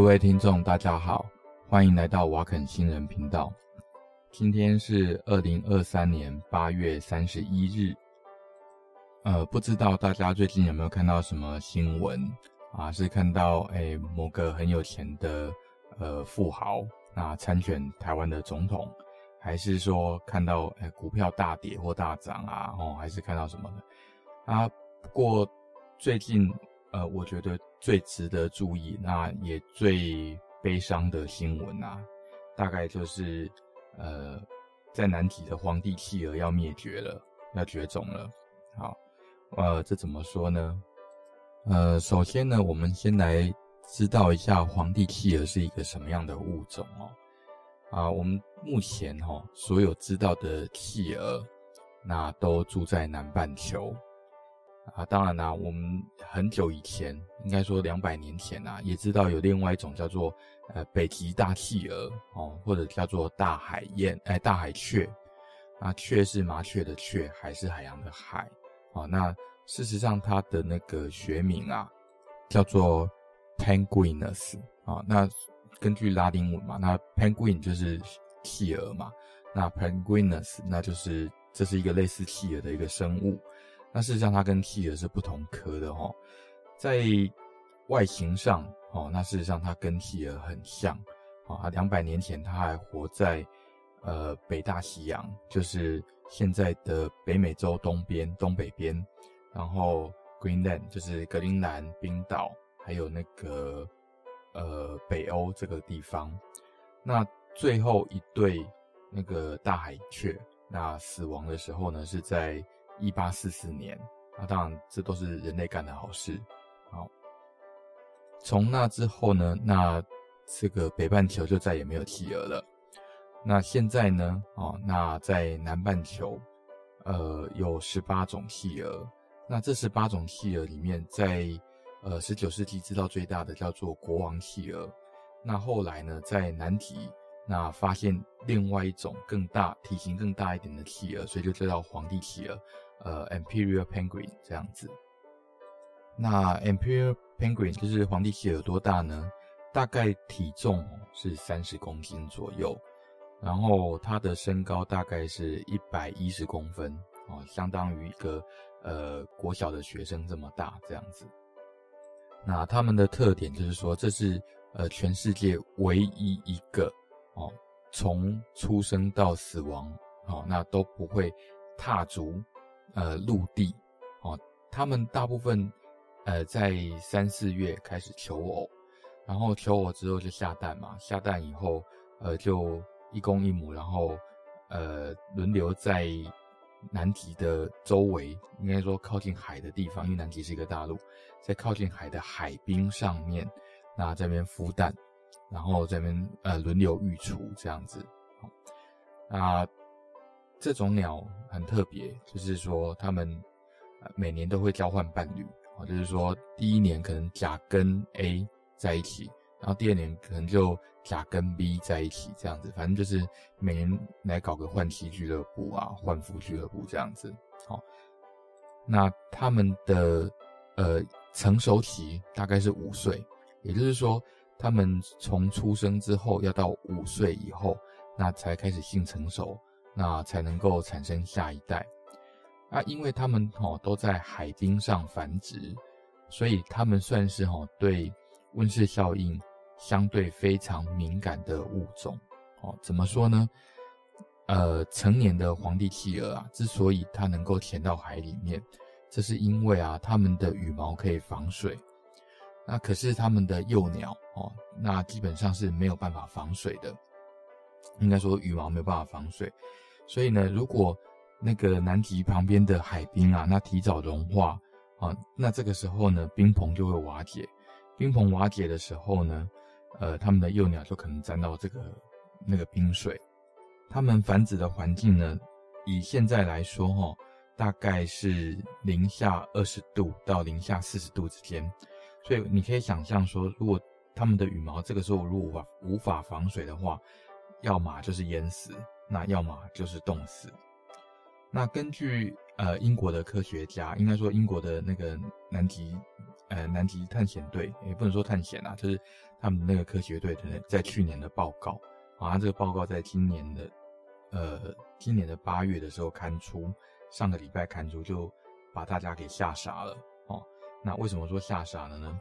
各位听众，大家好，欢迎来到瓦肯新人频道。今天是二零二三年八月三十一日。呃，不知道大家最近有没有看到什么新闻啊？是看到诶某个很有钱的呃富豪那参选台湾的总统，还是说看到诶股票大跌或大涨啊？哦，还是看到什么的啊？不过最近。呃，我觉得最值得注意，那也最悲伤的新闻啊，大概就是，呃，在南极的皇帝企鹅要灭绝了，要绝种了。好，呃，这怎么说呢？呃，首先呢，我们先来知道一下皇帝企鹅是一个什么样的物种哦。啊，我们目前哈、哦、所有知道的企鹅，那都住在南半球。啊，当然啦、我们很久以前，应该说两百年前啊，也知道有另外一种叫做呃北极大企鹅哦，或者叫做大海燕，哎，大海雀。啊，雀是麻雀的雀，海是海洋的海。哦，那事实上它的那个学名啊，叫做 Penguinus 啊。那根据拉丁文嘛，那 Penguin 就是企鹅嘛，那 Penguinus 那就是这是一个类似企鹅的一个生物。那事实上，它跟企鹅是不同科的哈，在外形上哦，那事实上它跟企鹅很像啊。两百年前，它还活在呃北大西洋，就是现在的北美洲东边、东北边，然后 Greenland 就是格陵兰冰岛，还有那个呃北欧这个地方。那最后一对那个大海雀，那死亡的时候呢，是在。一八四四年，那当然这都是人类干的好事。好，从那之后呢，那这个北半球就再也没有企鹅了。那现在呢，哦，那在南半球，呃，有十八种企鹅。那这十八种企鹅里面，在呃十九世纪知道最大的叫做国王企鹅。那后来呢，在南极。那发现另外一种更大、体型更大一点的企鹅，所以就叫皇帝企鹅，呃，Imperial Penguin 这样子。那 Imperial Penguin 就是皇帝企鹅多大呢？大概体重是三十公斤左右，然后它的身高大概是一百一十公分哦，相当于一个呃国小的学生这么大这样子。那它们的特点就是说，这是呃全世界唯一一个。哦，从出生到死亡，哦，那都不会踏足呃陆地，哦，他们大部分呃在三四月开始求偶，然后求偶之后就下蛋嘛，下蛋以后呃就一公一母，然后呃轮流在南极的周围，应该说靠近海的地方，因为南极是一个大陆，在靠近海的海冰上面，那这边孵蛋。然后这边呃轮流育雏这样子，啊，这种鸟很特别，就是说它们每年都会交换伴侣，啊，就是说第一年可能甲跟 A 在一起，然后第二年可能就甲跟 B 在一起这样子，反正就是每年来搞个换妻俱乐部啊，换夫俱乐部这样子，好，那他们的呃成熟期大概是五岁，也就是说。他们从出生之后要到五岁以后，那才开始性成熟，那才能够产生下一代。啊，因为他们哦都在海冰上繁殖，所以他们算是哦对温室效应相对非常敏感的物种。哦，怎么说呢？呃，成年的皇帝企鹅啊，之所以它能够潜到海里面，这是因为啊，它们的羽毛可以防水。那可是它们的幼鸟哦，那基本上是没有办法防水的，应该说羽毛没有办法防水，所以呢，如果那个南极旁边的海冰啊，那提早融化啊，那这个时候呢，冰棚就会瓦解，冰棚瓦解的时候呢，呃，他们的幼鸟就可能沾到这个那个冰水，他们繁殖的环境呢，以现在来说哈，大概是零下二十度到零下四十度之间。所以你可以想象说，如果它们的羽毛这个时候如果无法防水的话，要么就是淹死，那要么就是冻死。那根据呃英国的科学家，应该说英国的那个南极呃南极探险队，也不能说探险啊，就是他们那个科学队的在去年的报告啊，这个报告在今年的呃今年的八月的时候刊出，上个礼拜刊出，就把大家给吓傻了哦。那为什么说吓傻了呢？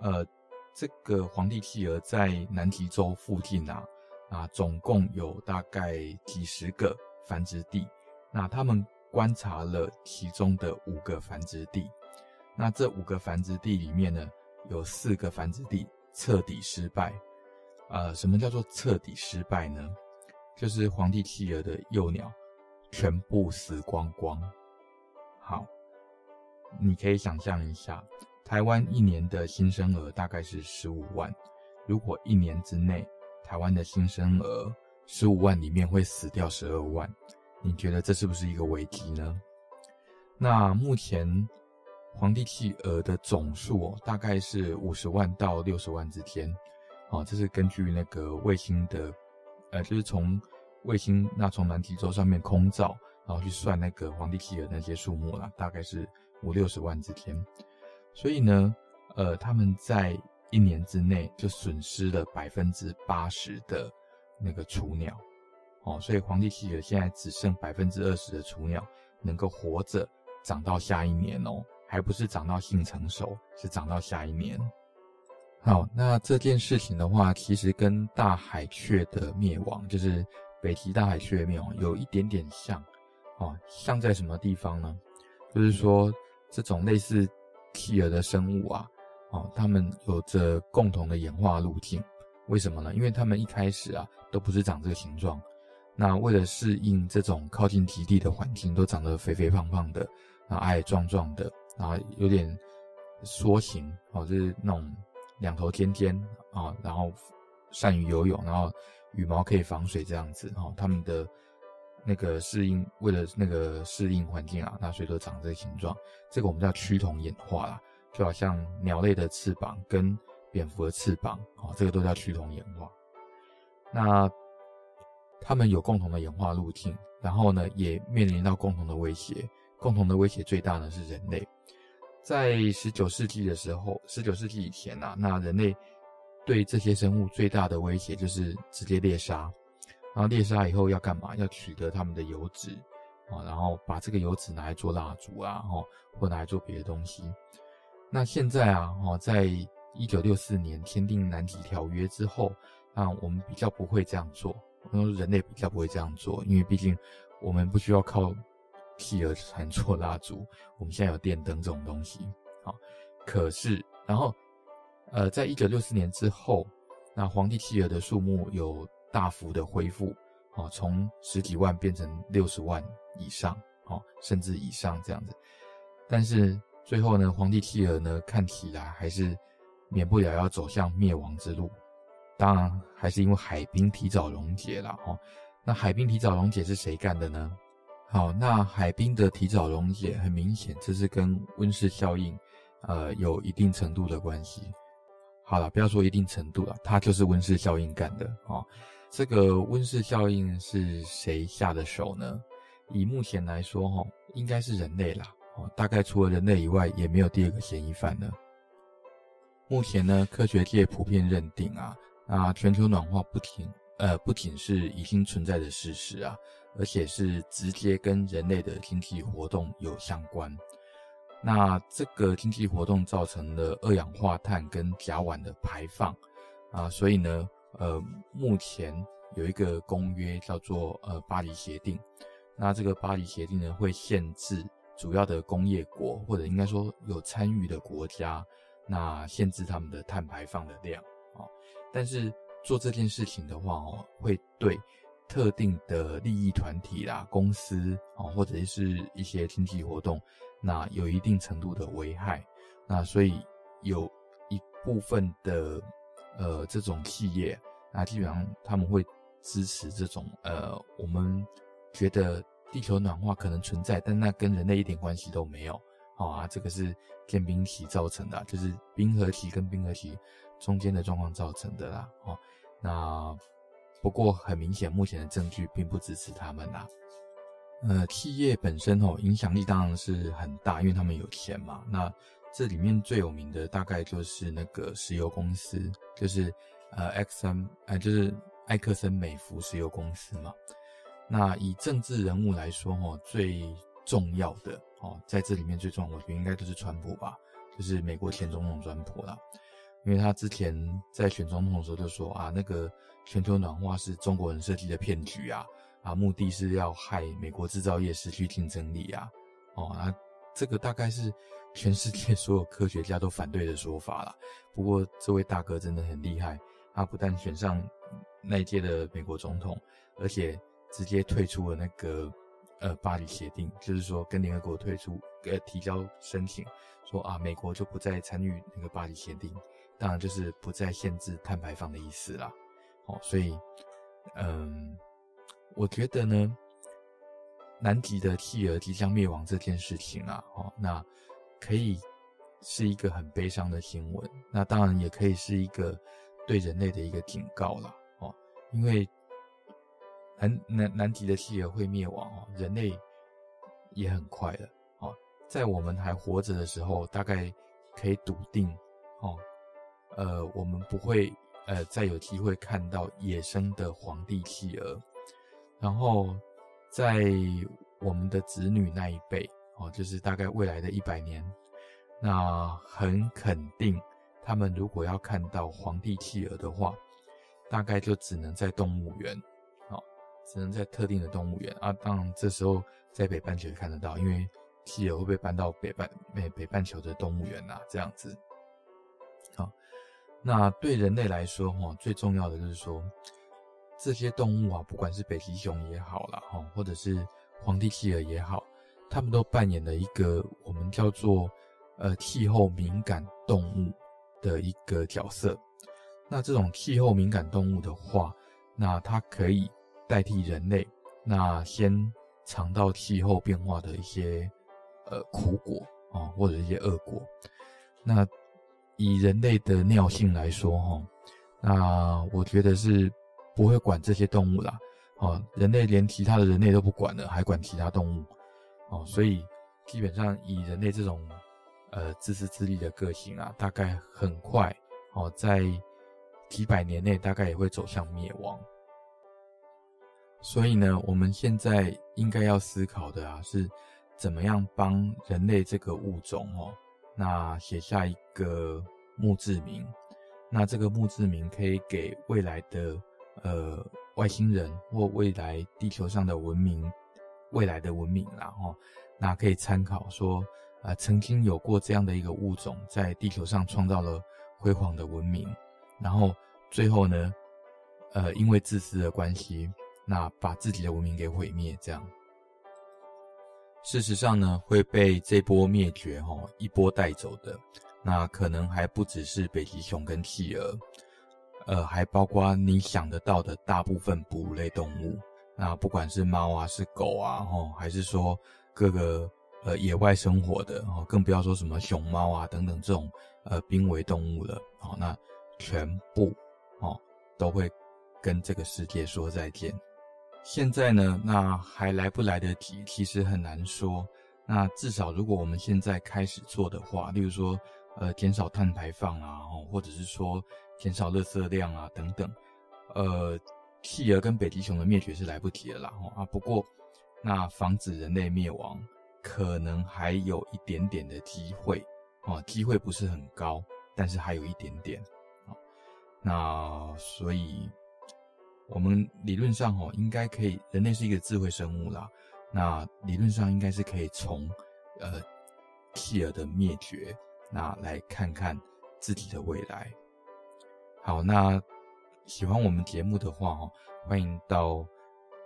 呃，这个皇帝企鹅在南极洲附近啊啊，总共有大概几十个繁殖地。那他们观察了其中的五个繁殖地，那这五个繁殖地里面呢，有四个繁殖地彻底失败。呃，什么叫做彻底失败呢？就是皇帝企鹅的幼鸟全部死光光。好，你可以想象一下，台湾一年的新生儿大概是十五万，如果一年之内台湾的新生儿十五万里面会死掉十二万。你觉得这是不是一个危机呢？那目前皇帝企鹅的总数，大概是五十万到六十万之间，哦，这是根据那个卫星的，呃，就是从卫星那从南极洲上面空照，然后去算那个皇帝企鹅那些数目啦，大概是五六十万之间。所以呢，呃，他们在一年之内就损失了百分之八十的那个雏鸟。哦，所以皇帝企鹅现在只剩百分之二十的雏鸟能够活着长到下一年哦，还不是长到性成熟，是长到下一年。好，那这件事情的话，其实跟大海雀的灭亡，就是北极大海雀的灭亡，有一点点像。哦，像在什么地方呢？就是说，这种类似企鹅的生物啊，哦，它们有着共同的演化路径。为什么呢？因为它们一开始啊，都不是长这个形状。那为了适应这种靠近极地的环境，都长得肥肥胖胖的，然后矮矮壮壮的，然后有点梭形，哦，就是那种两头尖尖啊，然后善于游泳，然后羽毛可以防水这样子，哦，他们的那个适应，为了那个适应环境啊，那所以都长这个形状。这个我们叫趋同演化啦，就好像鸟类的翅膀跟蝙蝠的翅膀，哦，这个都叫趋同演化。那他们有共同的演化路径，然后呢，也面临到共同的威胁。共同的威胁最大呢是人类。在十九世纪的时候，十九世纪以前啊，那人类对这些生物最大的威胁就是直接猎杀。然后猎杀以后要干嘛？要取得他们的油脂啊，然后把这个油脂拿来做蜡烛啊，哦，或拿来做别的东西。那现在啊，哦，在一九六四年签订南极条约之后，那我们比较不会这样做。人类比较不会这样做，因为毕竟我们不需要靠企鹅传错蜡烛，我们现在有电灯这种东西。好，可是然后，呃，在一九六四年之后，那皇帝企鹅的数目有大幅的恢复，哦，从十几万变成六十万以上，哦，甚至以上这样子。但是最后呢，皇帝企鹅呢，看起来还是免不了要走向灭亡之路。当然，还是因为海冰提早溶解了哦。那海冰提早溶解是谁干的呢？好，那海冰的提早溶解，很明显这是跟温室效应，呃，有一定程度的关系。好了，不要说一定程度了，它就是温室效应干的哦。这个温室效应是谁下的手呢？以目前来说，哈，应该是人类啦。大概除了人类以外，也没有第二个嫌疑犯了。目前呢，科学界普遍认定啊。啊，全球暖化不仅呃不仅是已经存在的事实啊，而且是直接跟人类的经济活动有相关。那这个经济活动造成了二氧化碳跟甲烷的排放啊，所以呢，呃，目前有一个公约叫做呃巴黎协定。那这个巴黎协定呢，会限制主要的工业国或者应该说有参与的国家，那限制他们的碳排放的量啊。但是做这件事情的话哦，会对特定的利益团体啦、公司啊，或者是一些经济活动，那有一定程度的危害。那所以有一部分的呃这种企业，那基本上他们会支持这种呃我们觉得地球暖化可能存在，但那跟人类一点关系都没有。好啊，这个是间冰期造成的，就是冰河期跟冰河期。中间的状况造成的啦，哦，那不过很明显，目前的证据并不支持他们啦。呃，企业本身哦，影响力当然是很大，因为他们有钱嘛。那这里面最有名的大概就是那个石油公司，就是呃，Exxon，呃，就是埃克森美孚石油公司嘛。那以政治人物来说哦，最重要的哦，在这里面最重要，我觉得应该都是川普吧，就是美国前总统川普啦。因为他之前在选总统的时候就说啊，那个全球暖化是中国人设计的骗局啊，啊，目的是要害美国制造业失去竞争力啊，哦，那，这个大概是全世界所有科学家都反对的说法啦。不过这位大哥真的很厉害，他不但选上那一届的美国总统，而且直接退出了那个呃巴黎协定，就是说跟联合国退出，呃提交申请，说啊美国就不再参与那个巴黎协定。当然就是不再限制碳排放的意思啦，哦，所以，嗯，我觉得呢，南极的企鹅即将灭亡这件事情啊，哦，那可以是一个很悲伤的新闻，那当然也可以是一个对人类的一个警告啦，哦，因为南南南极的企鹅会灭亡哦，人类也很快了，哦，在我们还活着的时候，大概可以笃定，哦。呃，我们不会呃再有机会看到野生的皇帝企鹅，然后在我们的子女那一辈哦，就是大概未来的一百年，那很肯定，他们如果要看到皇帝企鹅的话，大概就只能在动物园，只能在特定的动物园啊。当然，这时候在北半球看得到，因为企鹅会被搬到北半北北半球的动物园呐，这样子。好那对人类来说，哈，最重要的就是说，这些动物啊，不管是北极熊也好啦，哈，或者是皇帝企鹅也好，他们都扮演了一个我们叫做呃气候敏感动物的一个角色。那这种气候敏感动物的话，那它可以代替人类，那先尝到气候变化的一些呃苦果啊，或者一些恶果，那。以人类的尿性来说，哈，那我觉得是不会管这些动物啦，哦，人类连其他的人类都不管了，还管其他动物，哦，所以基本上以人类这种呃自私自利的个性啊，大概很快，哦，在几百年内大概也会走向灭亡。所以呢，我们现在应该要思考的啊，是怎么样帮人类这个物种，哦。那写下一个墓志铭，那这个墓志铭可以给未来的呃外星人或未来地球上的文明，未来的文明啦齁，那可以参考说，呃，曾经有过这样的一个物种在地球上创造了辉煌的文明，然后最后呢，呃，因为自私的关系，那把自己的文明给毁灭，这样。事实上呢，会被这波灭绝哈、哦、一波带走的，那可能还不只是北极熊跟企鹅，呃，还包括你想得到的大部分哺乳类动物，那不管是猫啊，是狗啊，吼，还是说各个呃野外生活的，哦，更不要说什么熊猫啊等等这种呃濒危动物了，哦，那全部哦都会跟这个世界说再见。现在呢，那还来不来得及？其实很难说。那至少如果我们现在开始做的话，例如说，呃，减少碳排放啊，或者是说减少垃圾量啊等等，呃，企鹅跟北极熊的灭绝是来不及了啦。啊，不过那防止人类灭亡，可能还有一点点的机会。啊，机会不是很高，但是还有一点点。啊，那所以。我们理论上哦，应该可以。人类是一个智慧生物啦，那理论上应该是可以从呃企鹅的灭绝，那来看看自己的未来。好，那喜欢我们节目的话哦，欢迎到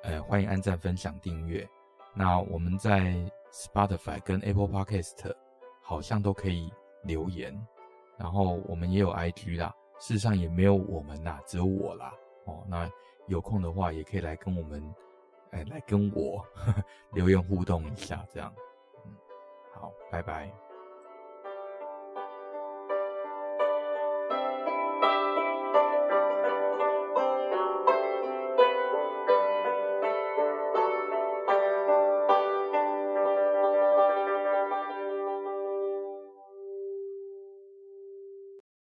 呃欢迎按赞、分享、订阅。那我们在 Spotify 跟 Apple Podcast 好像都可以留言，然后我们也有 IG 啦。事实上也没有我们啦，只有我啦。哦，那。有空的话，也可以来跟我们，哎，来跟我呵 呵留言互动一下，这样，嗯，好，拜拜。